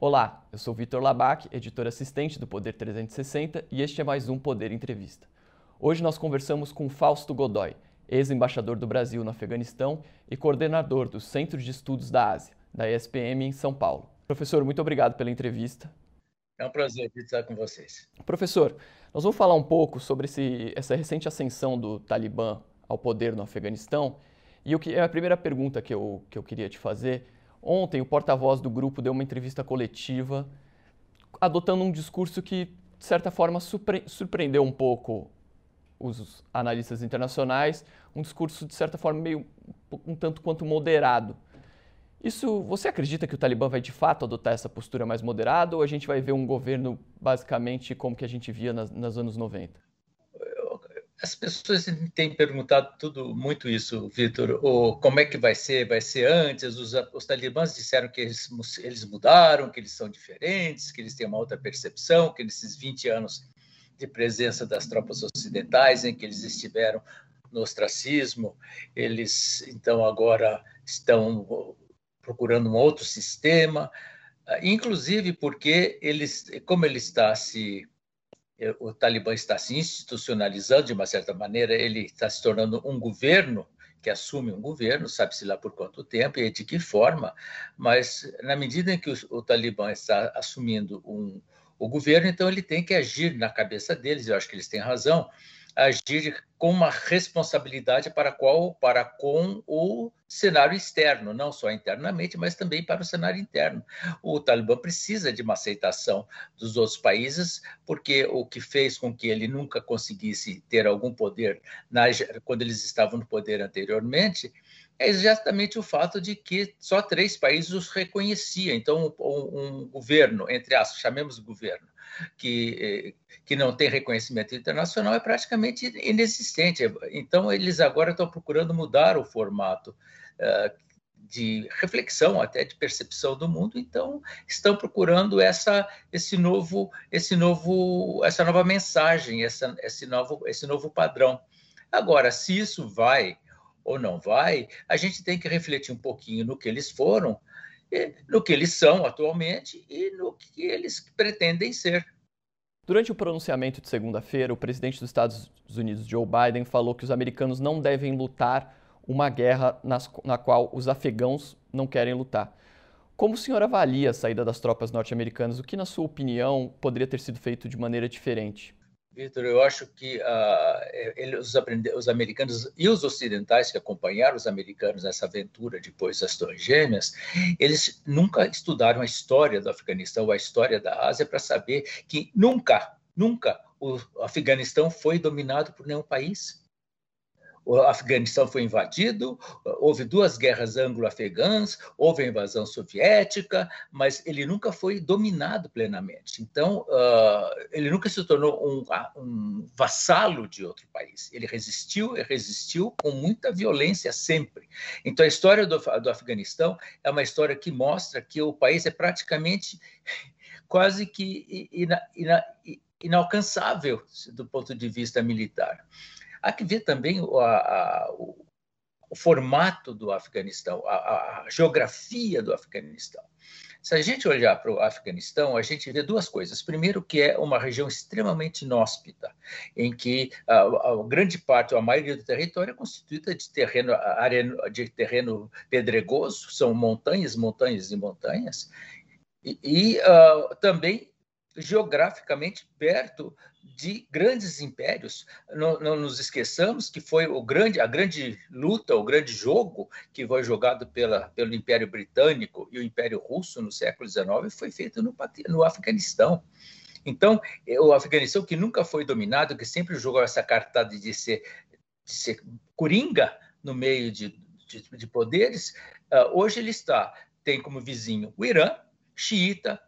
Olá, eu sou Vitor Labac, editor assistente do Poder 360 e este é mais um Poder Entrevista. Hoje nós conversamos com Fausto Godoy, ex-embaixador do Brasil no Afeganistão e coordenador do Centro de Estudos da Ásia, da ESPM em São Paulo. Professor, muito obrigado pela entrevista. É um prazer estar com vocês. Professor, nós vamos falar um pouco sobre esse, essa recente ascensão do Talibã ao poder no Afeganistão. E o que é a primeira pergunta que eu, que eu queria te fazer Ontem, o porta-voz do grupo deu uma entrevista coletiva adotando um discurso que, de certa forma, surpre surpreendeu um pouco os analistas internacionais, um discurso, de certa forma, meio um tanto quanto moderado. Isso, você acredita que o Talibã vai de fato adotar essa postura mais moderada ou a gente vai ver um governo basicamente como que a gente via nas, nos anos 90? As pessoas têm perguntado tudo muito isso, Vitor. Como é que vai ser? Vai ser antes? Os, os talibãs disseram que eles, eles mudaram, que eles são diferentes, que eles têm uma outra percepção, que nesses 20 anos de presença das tropas ocidentais, em que eles estiveram no ostracismo, eles então agora estão procurando um outro sistema, inclusive porque eles, como ele está se o Talibã está se institucionalizando de uma certa maneira, ele está se tornando um governo que assume um governo, sabe-se lá por quanto tempo e de que forma, mas na medida em que o, o Talibã está assumindo um, o governo, então ele tem que agir na cabeça deles, eu acho que eles têm razão, agir com uma responsabilidade para qual para com o cenário externo, não só internamente, mas também para o cenário interno. O Talibã precisa de uma aceitação dos outros países, porque o que fez com que ele nunca conseguisse ter algum poder na, quando eles estavam no poder anteriormente é exatamente o fato de que só três países os reconheciam. Então, um, um governo, entre aspas, chamemos governo, que, que não tem reconhecimento internacional é praticamente inexistente. Então, eles agora estão procurando mudar o formato uh, de reflexão, até de percepção do mundo, então estão procurando essa, esse novo, esse novo, essa nova mensagem, essa, esse, novo, esse novo padrão. Agora, se isso vai ou não vai, a gente tem que refletir um pouquinho no que eles foram no que eles são atualmente e no que eles pretendem ser. Durante o pronunciamento de segunda-feira, o presidente dos Estados Unidos, Joe Biden, falou que os americanos não devem lutar uma guerra nas, na qual os afegãos não querem lutar. Como o senhor avalia a saída das tropas norte-americanas? O que, na sua opinião, poderia ter sido feito de maneira diferente? Vitor, eu acho que uh, os, os, americanos e os ocidentais que acompanharam os americanos nessa aventura depois das Torres Gêmeas, eles nunca estudaram a história do Afeganistão, a história da Ásia, para saber que nunca, nunca o Afeganistão foi dominado por nenhum país o Afeganistão foi invadido, houve duas guerras anglo-afegãs, houve a invasão soviética, mas ele nunca foi dominado plenamente. Então, uh, ele nunca se tornou um, um, vassalo de outro país. Ele resistiu e resistiu com muita violência sempre. Então, a história do, do Afeganistão é uma história que mostra que o país é praticamente quase que ina, ina, inalcançável do ponto de vista militar. Há que ver também a, a, o, o, formato do Afeganistão, a, a geografia do Afeganistão. Se a gente olhar para o Afeganistão, a gente vê duas coisas. Primeiro, que é uma região extremamente inóspita, em que a, a grande parte, a maioria do território é constituída de terreno, de terreno pedregoso, são montanhas, montanhas e montanhas, e, e uh, também geograficamente perto de grandes impérios. Não, não, nos esqueçamos que foi o grande, a grande luta, o grande jogo que foi jogado pela, pelo Império Britânico e o Império Russo no século XIX foi feito no, no Afeganistão. Então, o Afeganistão, que nunca foi dominado, que sempre jogou essa cartada de ser, de ser coringa no meio de, de, de poderes, uh, hoje ele está, tem como vizinho o Irã, xiita,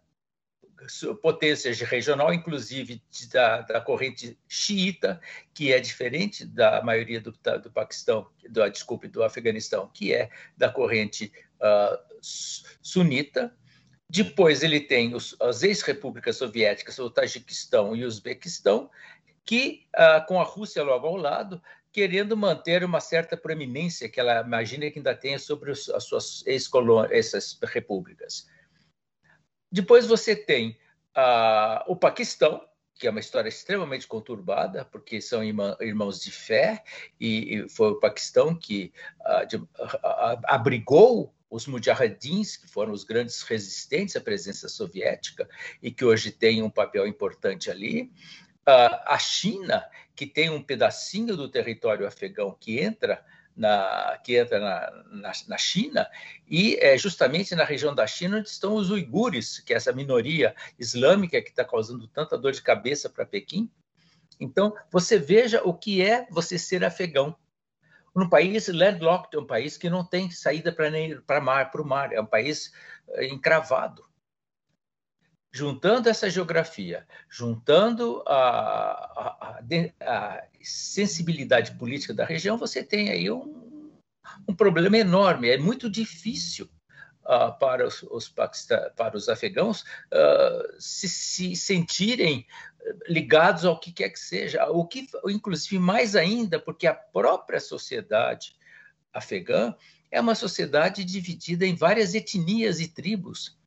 potências regional, inclusive da, da, corrente xiita, que é diferente da maioria do, do Paquistão, do, desculpe, do Afeganistão, que é da corrente uh, sunita. Depois ele tem os, as ex-repúblicas soviéticas, o Tajiquistão e o Uzbequistão, que, uh, com a Rússia logo ao lado, querendo manter uma certa proeminência que ela imagina que ainda tenha sobre os, as suas ex-colônias, essas repúblicas. Depois você tem uh, o Paquistão, que é uma história extremamente conturbada, porque são irmã, irmãos de fé, e, e, foi o Paquistão que uh, de, uh, abrigou os mujahedins, que foram os grandes resistentes à presença soviética e que hoje têm um papel importante ali. a China, que tem um pedacinho do território afegão que entra na, que entra na, na, na, China, e é justamente na região da China onde estão os uigures, que é essa minoria islâmica que está causando tanta dor de cabeça para Pequim. Então, você veja o que é você ser afegão. Um país landlocked, um país que não tem saída para mar, para o mar, é um país eh, encravado juntando essa geografia, juntando a, a, a, sensibilidade política da região, você tem aí um, um problema enorme. É muito difícil uh, para, os, os para os afegãos uh, se, se, sentirem ligados ao que quer que seja, o que, inclusive mais ainda, porque a própria sociedade afegã é uma sociedade dividida em várias etnias e tribos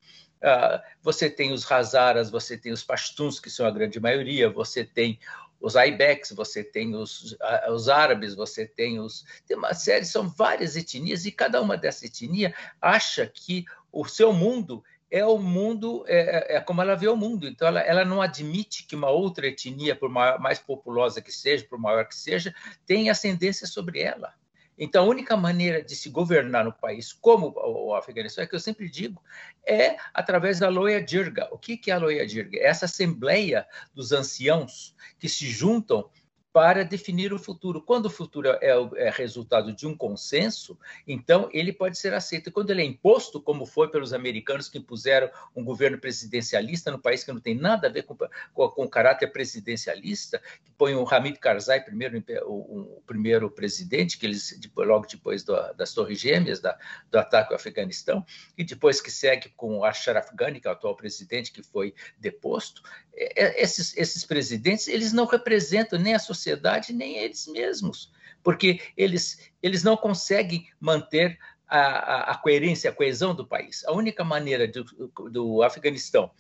você tem os Hazaras, você tem os Pashtuns, que são a grande maioria, você tem os Aibecs, você tem os, os árabes, você tem os. Tem uma série, são várias etnias, e cada uma dessa etnia acha que o seu mundo é o mundo, é, é, é como ela vê o mundo. Então, ela, ela não admite que uma outra etnia, por maior, mais populosa que seja, por maior que seja, tenha ascendência sobre ela. Então, a única maneira de se governar no país como o Afeganistão, é que eu sempre digo, é através da Loya Jirga. O que é a Loya Jirga? É essa assembleia dos anciãos que se juntam para definir o futuro. Quando o futuro é, é, resultado de um consenso, então ele pode ser aceito. Quando ele é imposto, como foi pelos americanos que impuseram um governo presidencialista no país que não tem nada a ver com, com, com o caráter presidencialista, que põe o Hamid Karzai primeiro, o, o primeiro presidente, que eles logo depois do, das Torres Gêmeas, da, do ataque ao Afeganistão, e depois que segue com o Ashraf Ghani, que é o atual presidente que foi deposto. É, é, esses, esses presidentes, eles não representam nem a sociedade nem eles mesmos, porque eles, eles não conseguem manter a, a, a coerência, a coesão do país. A única maneira do, do Afeganistão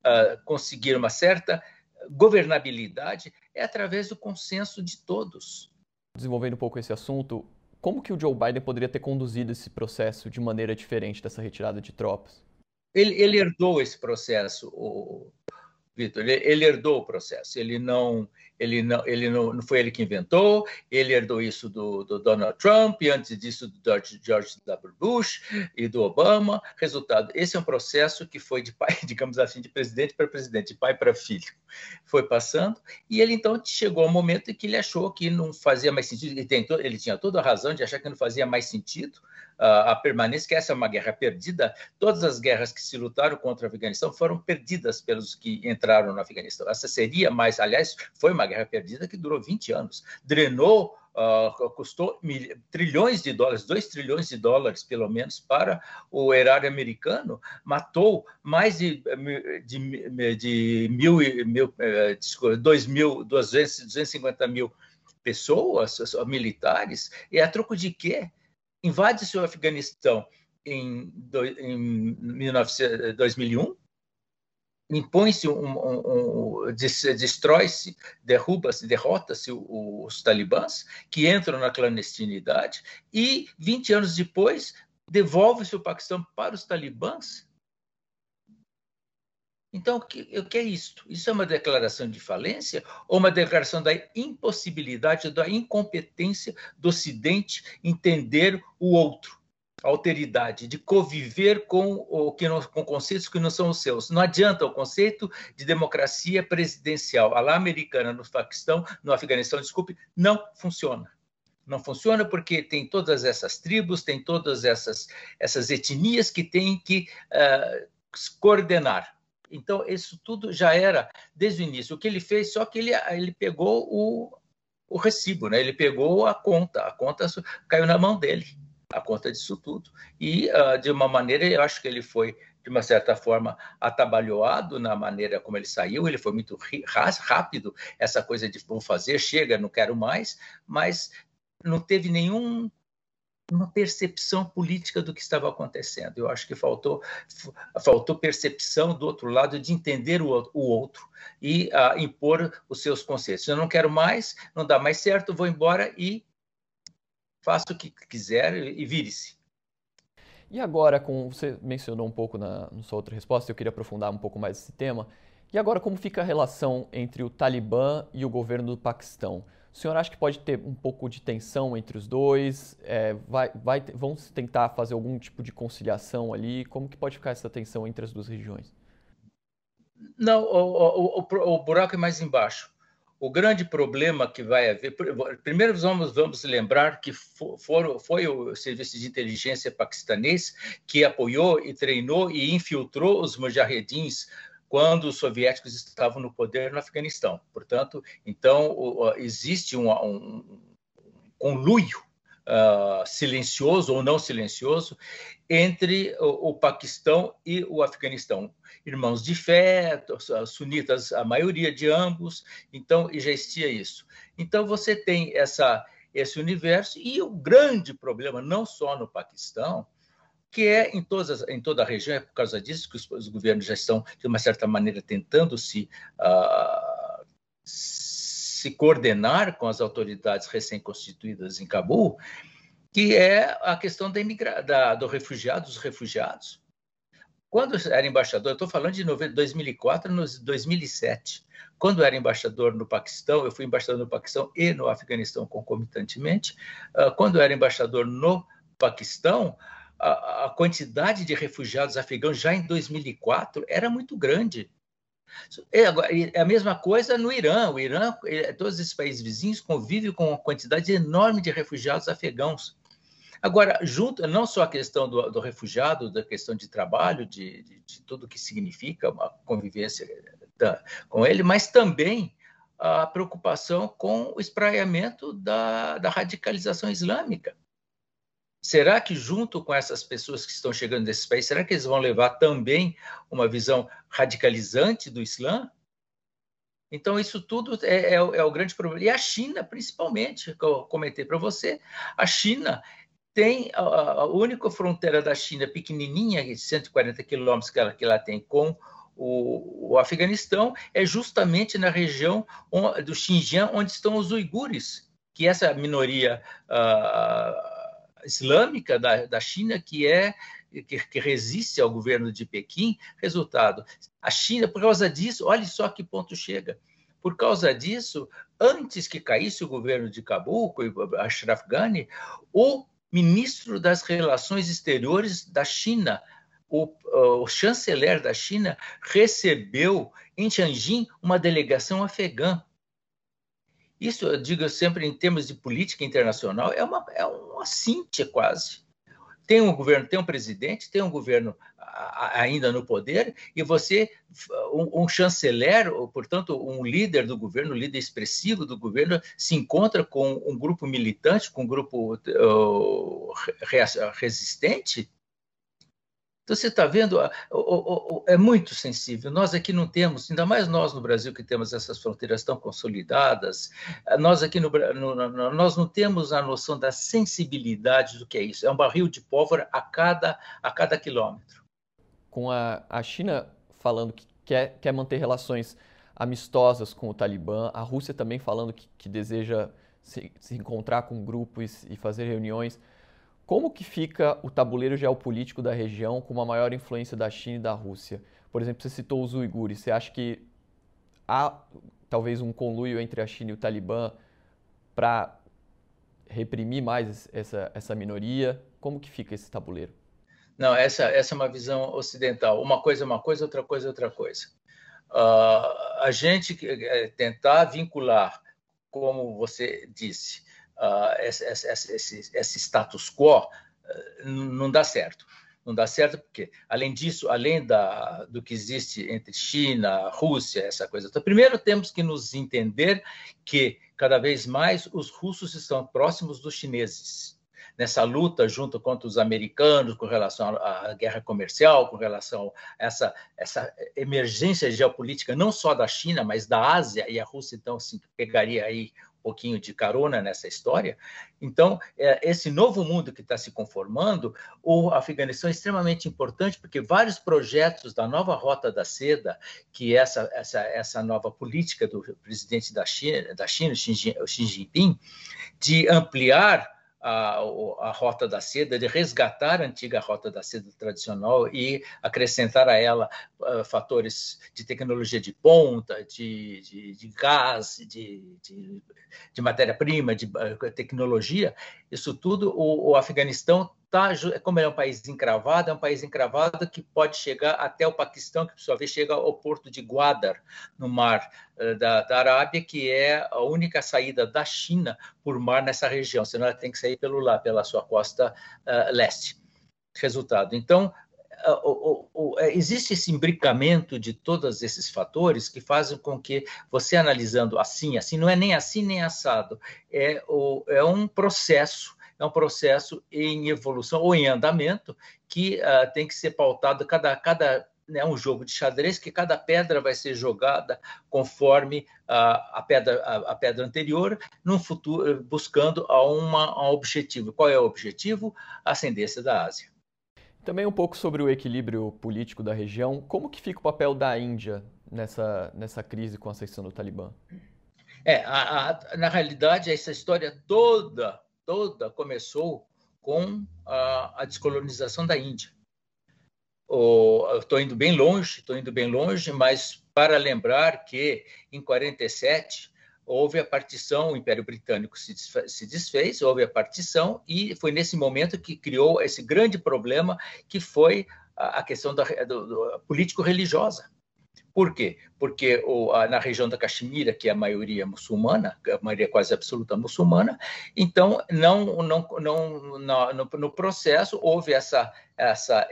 uh, conseguir uma certa governabilidade é através do consenso de todos. Desenvolvendo um pouco esse assunto, como que o Joe Biden poderia ter conduzido esse processo de maneira diferente dessa retirada de tropas? Ele, ele herdou esse processo, o, Vitor. Ele, herdou o processo. Ele não, ele não, ele não, não foi ele que inventou. Ele herdou isso do, do Donald Trump e antes disso do George, George W. Bush e do Obama. Resultado: esse é um processo que foi de pai, digamos assim, de presidente para presidente, de pai para filho. Foi passando e ele então chegou ao momento em que ele achou que não fazia mais sentido. Ele, tentou, ele tinha toda a razão de achar que não fazia mais sentido a permanência, que essa é uma guerra perdida. Todas as guerras que se lutaram contra o Afeganistão foram perdidas pelos que entraram no Afeganistão. Essa seria, mas, aliás, foi uma guerra perdida que durou 20 anos. Drenou Uh, custou mil, trilhões de dólares, 2 trilhões de dólares, pelo menos, para o erário americano, matou mais de, de, de mil, mil, eh, dois mil, 250 mil pessoas, militares, e a troco de quê? Invade-se o Afeganistão em, em 2001, impõe-se um, um, um destrói-se, derruba-se, derrota-se os talibãs, que entram na clandestinidade, e 20 anos depois devolve-se o Paquistão para os talibãs. Então, o que, o que é isso? Isso é uma declaração de falência ou uma declaração da impossibilidade, da incompetência do Ocidente entender o outro? alteridade, de conviver com o que não, com conceitos que não são os seus. Não adianta o conceito de democracia presidencial, a lá americana no Paquistão, no Afeganistão, desculpe, não funciona. Não funciona porque tem todas essas tribos, tem todas essas, essas etnias que têm que uh, coordenar. Então, isso tudo já era desde o início. O que ele fez, só que ele, ele pegou o, o recibo, né? ele pegou a conta, a conta caiu na mão dele, a conta disso tudo. E, uh, de uma maneira, eu acho que ele foi, de uma certa forma, atabalhoado na maneira como ele saiu, ele foi muito rápido, essa coisa de vou fazer, chega, não quero mais, mas não teve nenhum uma percepção política do que estava acontecendo. Eu acho que faltou, faltou percepção do outro lado de entender o, o outro e uh, impor os seus conceitos. Eu não quero mais, não dá mais certo, vou embora e faça o que quiser e vire-se. E agora, como você mencionou um pouco na, na sua outra resposta, eu queria aprofundar um pouco mais esse tema. E agora, como fica a relação entre o Talibã e o governo do Paquistão? O senhor acha que pode ter um pouco de tensão entre os dois? É, vai, vai, vão tentar fazer algum tipo de conciliação ali? Como que pode ficar essa tensão entre as duas regiões? Não, o, o, o, o buraco é mais embaixo. O grande problema que vai haver. Primeiro, vamos, vamos lembrar que for, foi o serviço de inteligência paquistanês que apoiou e treinou e infiltrou os mujahedins quando os soviéticos estavam no poder no Afeganistão. Portanto, então existe um, um conluio uh, silencioso ou não silencioso entre o, o, Paquistão e o Afeganistão. Irmãos de fé, sunitas, a maioria de ambos, então já existia isso. Então você tem essa, esse universo e o grande problema, não só no Paquistão, que é em, todas, em toda a região, é por causa disso que os, os governos já estão, de uma certa maneira, tentando se, uh, se coordenar com as autoridades recém-constituídas em Cabul, que é a questão da, imigra da do refugiado, dos refugiados. Quando era embaixador, estou falando de 2004 e 2007. Quando era embaixador no Paquistão, eu fui embaixador no Paquistão e no Afeganistão concomitantemente. Ah, quando era embaixador no Paquistão, a, a quantidade de refugiados afegãos já em 2004 era muito grande. É, é a mesma coisa no Irã. O Irã, todos esses países vizinhos convivem com uma quantidade enorme de refugiados afegãos. Agora, junto, não só a questão do, do refugiado, da questão de trabalho, de, de, de tudo que significa uma convivência da, com ele, mas também a preocupação com o espraiamento da, da radicalização islâmica. Será que, junto com essas pessoas que estão chegando desses países, será que eles vão levar também uma visão radicalizante do Islã? Então, isso tudo é, é, é o grande problema. E a China, principalmente, que eu comentei para você, a China tem a, a, única fronteira da China pequenininha, 140 quilômetros que ela, que ela tem com o, o Afeganistão, é justamente na região do Xinjiang, onde estão os uigures, que essa minoria uh, islâmica da, da China que é que, que, resiste ao governo de Pequim. Resultado: a China, por causa disso, olhe só que ponto chega. Por causa disso, antes que caísse o governo de Cabul, Ashraf Ghani, o ministro das Relações Exteriores da China, o, o, chanceler da China, recebeu em Tianjin uma delegação afegã isso, eu digo sempre em termos de política internacional, é uma, é uma quase. Tem um governo, tem um presidente, tem um governo ainda no poder, e você, um, um chanceler, ou, portanto, um líder do governo, um líder expressivo do governo, se encontra com um grupo militante, com um grupo uh, resistente, então, você está vendo, é muito sensível. Nós aqui não temos, ainda mais nós no Brasil, que temos essas fronteiras tão consolidadas, nós aqui no, no nós não temos a noção da sensibilidade do que é isso. É um barril de pólvora a cada, a cada quilômetro. Com a, a China falando que quer, quer manter relações amistosas com o Talibã, a Rússia também falando que, que deseja se, se encontrar com grupos e fazer reuniões. Como que fica o tabuleiro geopolítico da região com uma maior influência da China e da Rússia? Por exemplo, você citou os uigures. Você acha que há talvez um conluio entre a China e o Talibã para reprimir mais essa, essa minoria? Como que fica esse tabuleiro? Não, essa, essa é uma visão ocidental. Uma coisa é uma coisa, outra coisa é outra coisa. Uh, a gente é, tentar vincular, como você disse, uh, esse, esse, esse, status quo uh, não dá certo. Não dá certo porque, além disso, além da, do que existe entre China, Rússia, essa coisa. Então, primeiro temos que nos entender que cada vez mais os russos estão próximos dos chineses. nessa luta junto contra os americanos com relação à guerra comercial, com relação a essa, essa emergência geopolítica não só da China, mas da Ásia, e a Rússia então assim, pegaria aí pouquinho de carona nessa história. Então, é, esse novo mundo que está se conformando, o Afeganistão é extremamente importante, porque vários projetos da nova Rota da Seda, que é essa, essa, essa nova política do presidente da China, da China Xi Jinping, de ampliar a, a, rota da seda, de resgatar a antiga rota da seda tradicional e acrescentar a ela uh, fatores de tecnologia de ponta, de, de, de gás, de, de, de matéria-prima, de uh, tecnologia, isso tudo o, o Afeganistão tá, como ele é um país encravado, é um país encravado que pode chegar até o Paquistão, que por sua vez chega ao porto de Gwadar, no mar uh, da, da, Arábia, que é a única saída da China por mar nessa região, senão ela tem que sair pelo lá, pela sua costa uh, leste. Resultado. Então, uh, existe esse imbricamento de todos esses fatores que fazem com que você analisando assim, assim, não é nem assim nem assado, é, é um processo é um processo em evolução ou em andamento que uh, tem que ser pautado cada, cada né, um jogo de xadrez que cada pedra vai ser jogada conforme a, a pedra, a, a, pedra anterior, no futuro buscando a, uma, a um objetivo. Qual é o objetivo? A ascendência da Ásia. Também um pouco sobre o equilíbrio político da região. Como que fica o papel da Índia nessa, nessa crise com a ascensão do Talibã? É, na realidade, essa história toda toda começou com a, a descolonização da Índia. Estou indo bem longe, estou indo bem longe, mas para lembrar que em 47 houve a partição, o Império Britânico se desfez, se desfez, houve a partição e foi nesse momento que criou esse grande problema que foi a, a questão da, do político-religiosa. Por quê? Porque o, a, na região da Caxemira, que é a maioria muçulmana, a maioria quase absoluta muçulmana, então não, não, não no, no processo houve essa, essa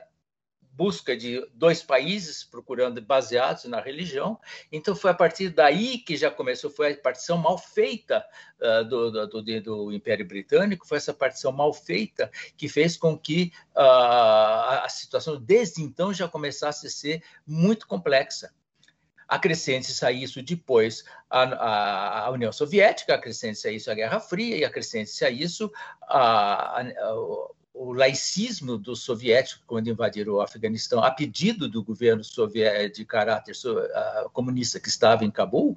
busca de dois países procurando baseados na religião. Então foi a partir daí que já começou, foi a partição mal feita uh, do, do, do, do, Império Britânico, foi essa partição mal feita que fez com que uh, a situação desde então já começasse a ser muito complexa. Acrescente-se a isso depois a, a, a, União Soviética, acrescente-se a isso a Guerra Fria e acrescente-se a isso a, o laicismo dos soviéticos quando invadiram o Afeganistão, a pedido do governo soviético de caráter comunista que estava em Cabul,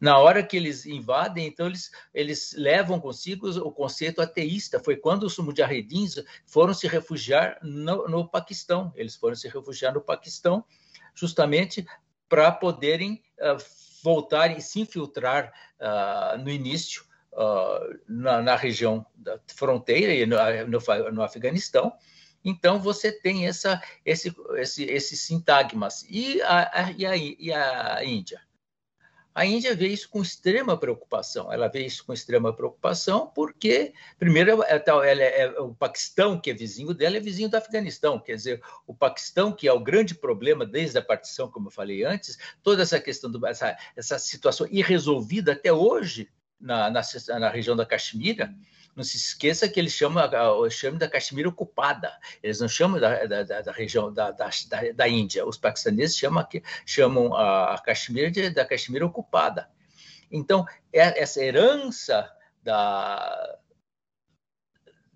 na hora que eles invadem, então eles, eles levam consigo o conceito ateísta. Foi quando os mujahedins foram se refugiar no, no Paquistão. Eles foram se refugiar no Paquistão justamente para poderem uh, voltar e se infiltrar uh, no início uh, na, na, região da fronteira e no, no, no, Afeganistão. Então você tem essa, esse, esse, esses sintagmas. E a, a, e, a, e a Índia? A Índia vê isso com extrema preocupação. Ela vê isso com extrema preocupação porque, primeiro, é, ela é, é, o Paquistão, que é vizinho dela, é vizinho do Afeganistão. Quer dizer, o Paquistão, que é o grande problema desde a partição, como eu falei antes, toda essa questão, do, essa, essa situação irresolvida até hoje na, na, na região da Caxemira, não se esqueça que eles chamam, chamam da Caxemira ocupada. Eles não chamam da, da, da região da, da, da, Índia. Os paquistaneses chamam, chamam a Caxemira de, da Caxemira ocupada. Então, é, essa herança da,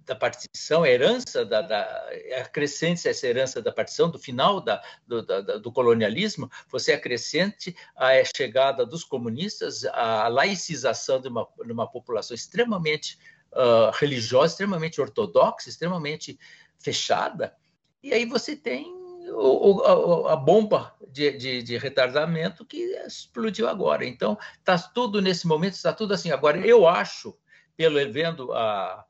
da partição, a herança da, da acrescente essa herança da partição, do final da, do, da, do colonialismo, você acrescente a chegada dos comunistas, a laicização de uma, de uma população extremamente uh, religiosa, extremamente ortodoxa, extremamente fechada, e aí você tem o, a, a, bomba de, de, de, retardamento que explodiu agora. Então, está tudo nesse momento, está tudo assim. Agora, eu acho, pelo vendo a,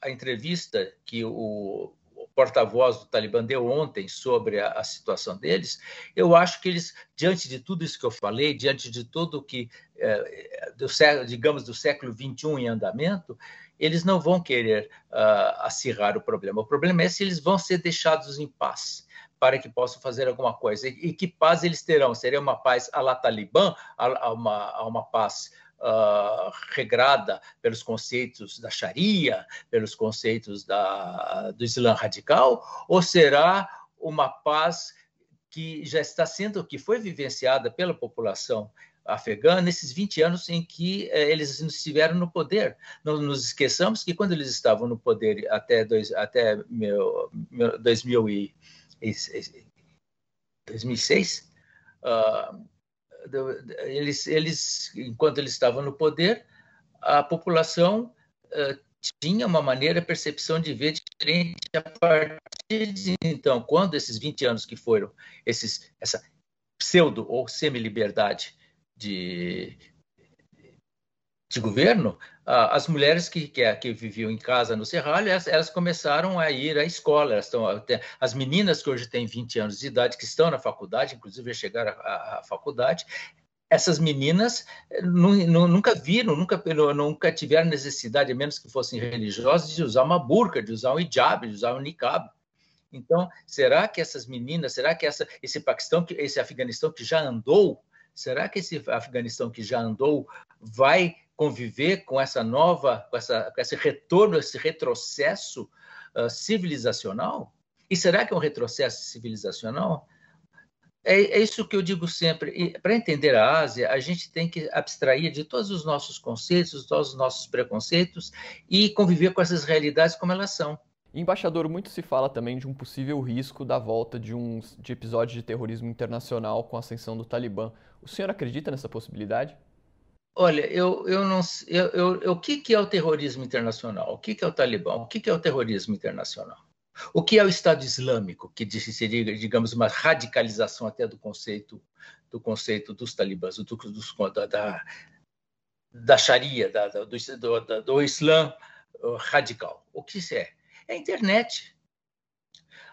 a entrevista que o, porta-voz do Talibã deu ontem sobre a, a, situação deles, eu acho que eles, diante de tudo isso que eu falei, diante de tudo que, é, do digamos, do século XXI em andamento, eles não vão querer uh, acirrar o problema. O problema é se eles vão ser deixados em paz para que possam fazer alguma coisa. E, e que paz eles terão? Seria uma paz à la Talibã, a, a, uma, a uma paz uh, regrada pelos conceitos da Sharia, pelos conceitos da, do Islã radical, ou será uma paz que já está sendo, que foi vivenciada pela população afegã nesses 20 anos em que eh, eles estiveram no poder. Não nos esqueçamos que quando eles estavam no poder até, dois, até meu, meu 2000 e, 2006, uh, eles, eles, enquanto eles estavam no poder, a população uh, tinha uma maneira, percepção de ver diferente a partir de então, quando esses 20 anos que foram esses, essa pseudo ou semi-liberdade de, de governo, as mulheres que, que, que, viviam em casa no Serralho, elas, elas, começaram a ir à escola. Estão, as meninas que hoje têm 20 anos de idade, que estão na faculdade, inclusive chegaram à, à faculdade, essas meninas eh, nunca viram, nunca, nunca tiveram necessidade, a menos que fossem religiosas, de usar uma burca, de usar um hijab, de usar um niqab. Então, será que essas meninas, será que essa, esse Paquistão, esse Afeganistão que já andou, será que esse Afeganistão que já andou vai conviver com essa nova, com, essa, com esse retorno, esse retrocesso uh, civilizacional? E será que é um retrocesso civilizacional? É, é isso que eu digo sempre. Para entender a Ásia, a gente tem que abstrair de todos os nossos conceitos, todos os nossos preconceitos e conviver com essas realidades como elas são. Embaixador, muito se fala também de um possível risco da volta de um de episódio de terrorismo internacional com a ascensão do Talibã. O senhor acredita nessa possibilidade? Olha, eu, eu não eu, eu, eu, o que, que é o terrorismo internacional? O que, que é o Talibã? O que, que é o terrorismo internacional? O que é o Estado Islâmico, que seria, digamos, uma radicalização até do conceito do conceito dos talibãs, do, dos, da, da Sharia, da, do, do, do Islã uh, radical? O que isso é? É a internet.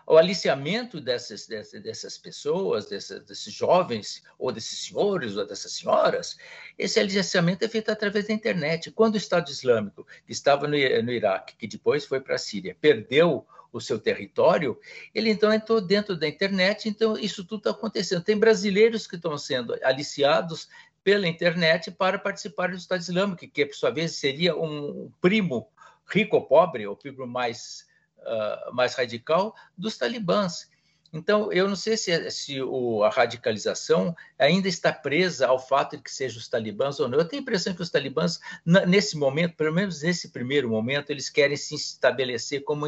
O aliciamento dessas, dessas, dessas pessoas, dessas, desses jovens, ou desses senhores, ou dessas senhoras, esse aliciamento é feito através da internet. Quando o Estado Islâmico, que estava no, no Iraque, que depois foi para a Síria, perdeu o seu território, ele então entrou dentro da internet, então isso tudo está acontecendo. Tem brasileiros que estão sendo aliciados pela internet para participar do Estado Islâmico, que por sua vez seria um primo rico ou pobre, ou primo mais, uh, mais radical dos talibãs. Então, eu não sei se, se o, a radicalização ainda está presa ao fato de que sejam os talibãs ou não. Eu tenho a impressão que os talibãs, nesse momento, pelo menos nesse primeiro momento, eles querem se estabelecer como,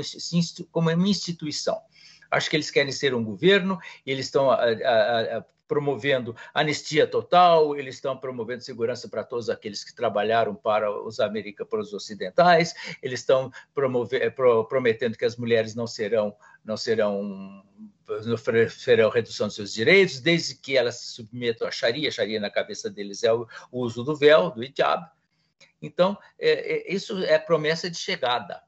como uma instituição. Acho que eles querem ser um governo, eles estão a, a, a, promovendo anistia total, eles estão promovendo segurança para todos aqueles que trabalharam para os americanos, para os ocidentais, eles estão promover, pro, prometendo que as mulheres não serão não serão oferecerão redução dos seus direitos, desde que elas se submetam à Sharia. A Sharia na cabeça deles é o, o uso do véu, do hijab. Então, é, é, isso é promessa de chegada,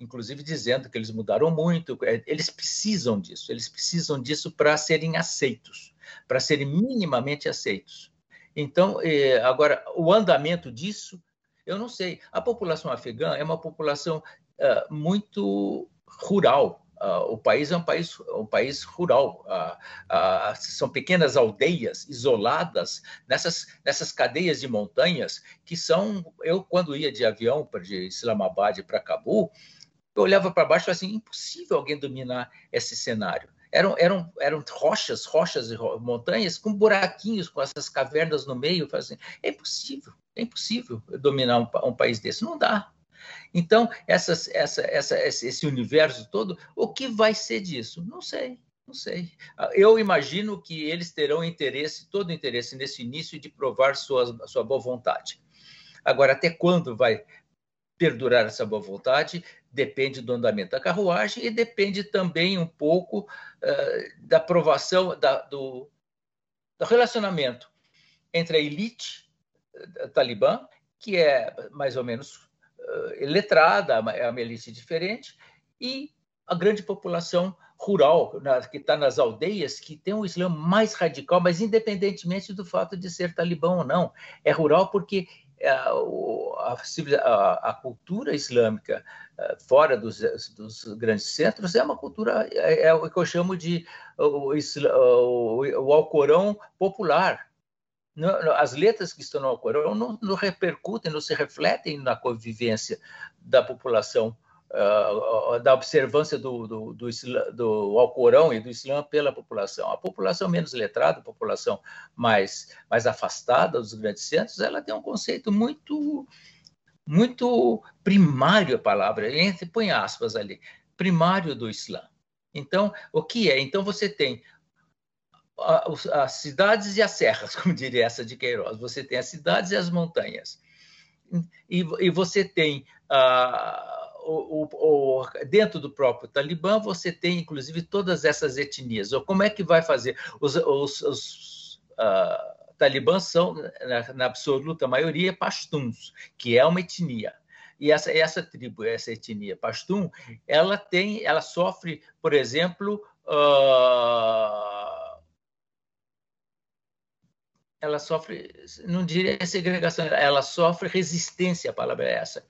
inclusive dizendo que eles mudaram muito. É, eles precisam disso, eles precisam disso para serem aceitos, para serem minimamente aceitos. Então, é, agora, o andamento disso, eu não sei. A população afegã é uma população uh, muito rural, Uh, o país é um país, um país rural, uh, são pequenas aldeias isoladas nessas, nessas cadeias de montanhas que são. Eu, quando ia de avião de Islamabad para Cabul, eu olhava para baixo e falava assim: impossível alguém dominar esse cenário. Eram, eram, eram rochas, rochas e montanhas com buraquinhos, com essas cavernas no meio. Assim, é impossível, é impossível dominar um, um país desse. Não dá, então, essas, essa, essa, esse universo todo, o que vai ser disso? Não sei, não sei. Eu imagino que eles terão interesse, todo interesse nesse início de provar sua, sua boa vontade. Agora, até quando vai perdurar essa boa vontade depende do andamento da carruagem e depende também um pouco uh, da aprovação da, do, do relacionamento entre a elite uh, talibã, que é mais ou menos uh, letrada, é uma elite diferente, e a grande população rural, na, que está nas aldeias, que tem um Islã mais radical, mas independentemente do fato de ser talibã ou não. É rural porque é, a, a, a, cultura islâmica é, fora dos, dos, grandes centros é uma cultura, é, é, o que eu chamo de o, o, o Alcorão popular. as letras que estão no Alcorão não, não repercutem, não se refletem na convivência da população uh, da observância do, do, do, do Alcorão e do Islã pela população. A população menos letrada, a população mais, mais afastada dos grandes centros, ela tem um conceito muito muito primário a palavra, entre põe aspas ali, primário do Islã. Então, o que é? Então você tem as cidades e as serras, como diria essa de Queiroz. Você tem as cidades e as montanhas. E, e você tem uh, o, o, dentro do próprio Talibã, você tem, inclusive, todas essas etnias. Ou como é que vai fazer? Os, os, os uh, talibãs são, na, na, absoluta maioria, pashtuns, que é uma etnia. E essa, essa tribo, essa etnia pashtun, ela tem, ela sofre, por exemplo, uh, ela sofre, não diria segregação, ela sofre resistência, a palavra é essa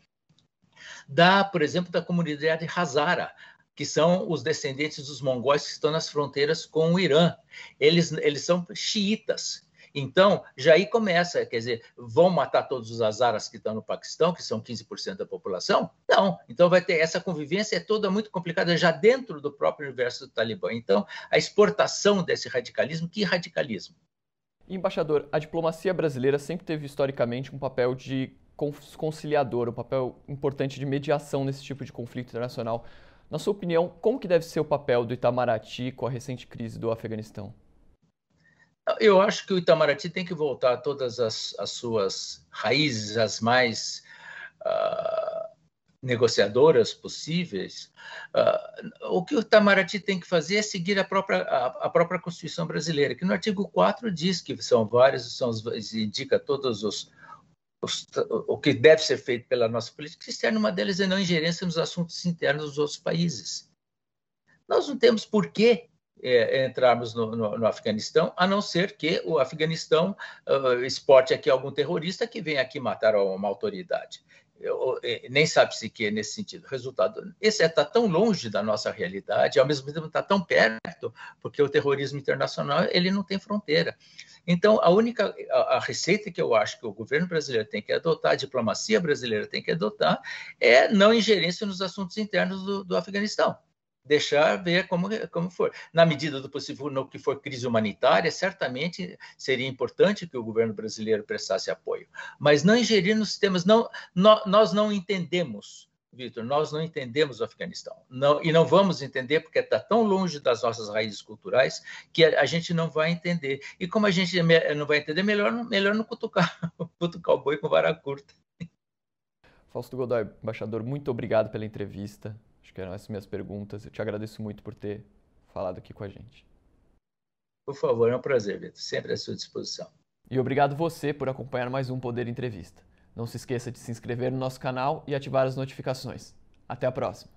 da, por exemplo, da comunidade Hazara, que são os descendentes dos mongóis que estão nas fronteiras com o Irã. Eles, eles são xiitas. Então, já aí começa, quer dizer, vão matar todos os azaras que estão no Paquistão, que são 15% da população? Não. Então, vai ter essa convivência é toda muito complicada já dentro do próprio universo do Talibã. Então, a exportação desse radicalismo, que radicalismo? Embaixador, a diplomacia brasileira sempre teve historicamente um papel de conciliador, um papel importante de mediação nesse tipo de conflito internacional. Na sua opinião, como que deve ser o papel do Itamaraty com a recente crise do Afeganistão? Eu acho que o Itamaraty tem que voltar a todas as, as suas raízes, as mais uh, negociadoras possíveis. Uh, o que o Itamaraty tem que fazer é seguir a própria, a, a, própria Constituição brasileira, que no artigo 4 diz que são vários, são, indica todos os, o que deve ser feito pela nossa política externa, uma delas é não ingerência nos assuntos internos dos outros países. Nós não temos por que é, entrarmos no, no, no, Afeganistão, a não ser que o Afeganistão uh, exporte aqui algum terrorista que venha aqui matar uma autoridade. Eu, eu, nem sabe se que é nesse sentido. Resultado, esse está tão longe da nossa realidade, ao mesmo tempo está tão perto, porque o terrorismo internacional ele não tem fronteira. Então, a única a, a, receita que eu acho que o governo brasileiro tem que adotar, a diplomacia brasileira tem que adotar, é não ingerência nos assuntos internos do, do Afeganistão. Deixar ver como, como for. Na medida do possível, no que for crise humanitária, certamente seria importante que o governo brasileiro prestasse apoio. Mas não ingerir nos sistemas. Não, nós não entendemos Vitor, nós não entendemos o Afeganistão. Não, e não vamos entender porque está tão longe das nossas raízes culturais que a, a, gente não vai entender. E como a gente não vai entender, melhor, melhor não cutucar, cutucar o boi com vara curta. Fausto Godoy, embaixador, muito obrigado pela entrevista. Acho que eram essas minhas perguntas. Eu te agradeço muito por ter falado aqui com a gente. Por favor, é um prazer, Vitor. Sempre à sua disposição. E obrigado você por acompanhar mais um Poder Entrevista. Não se esqueça de se inscrever no nosso canal e ativar as notificações. Até a próxima!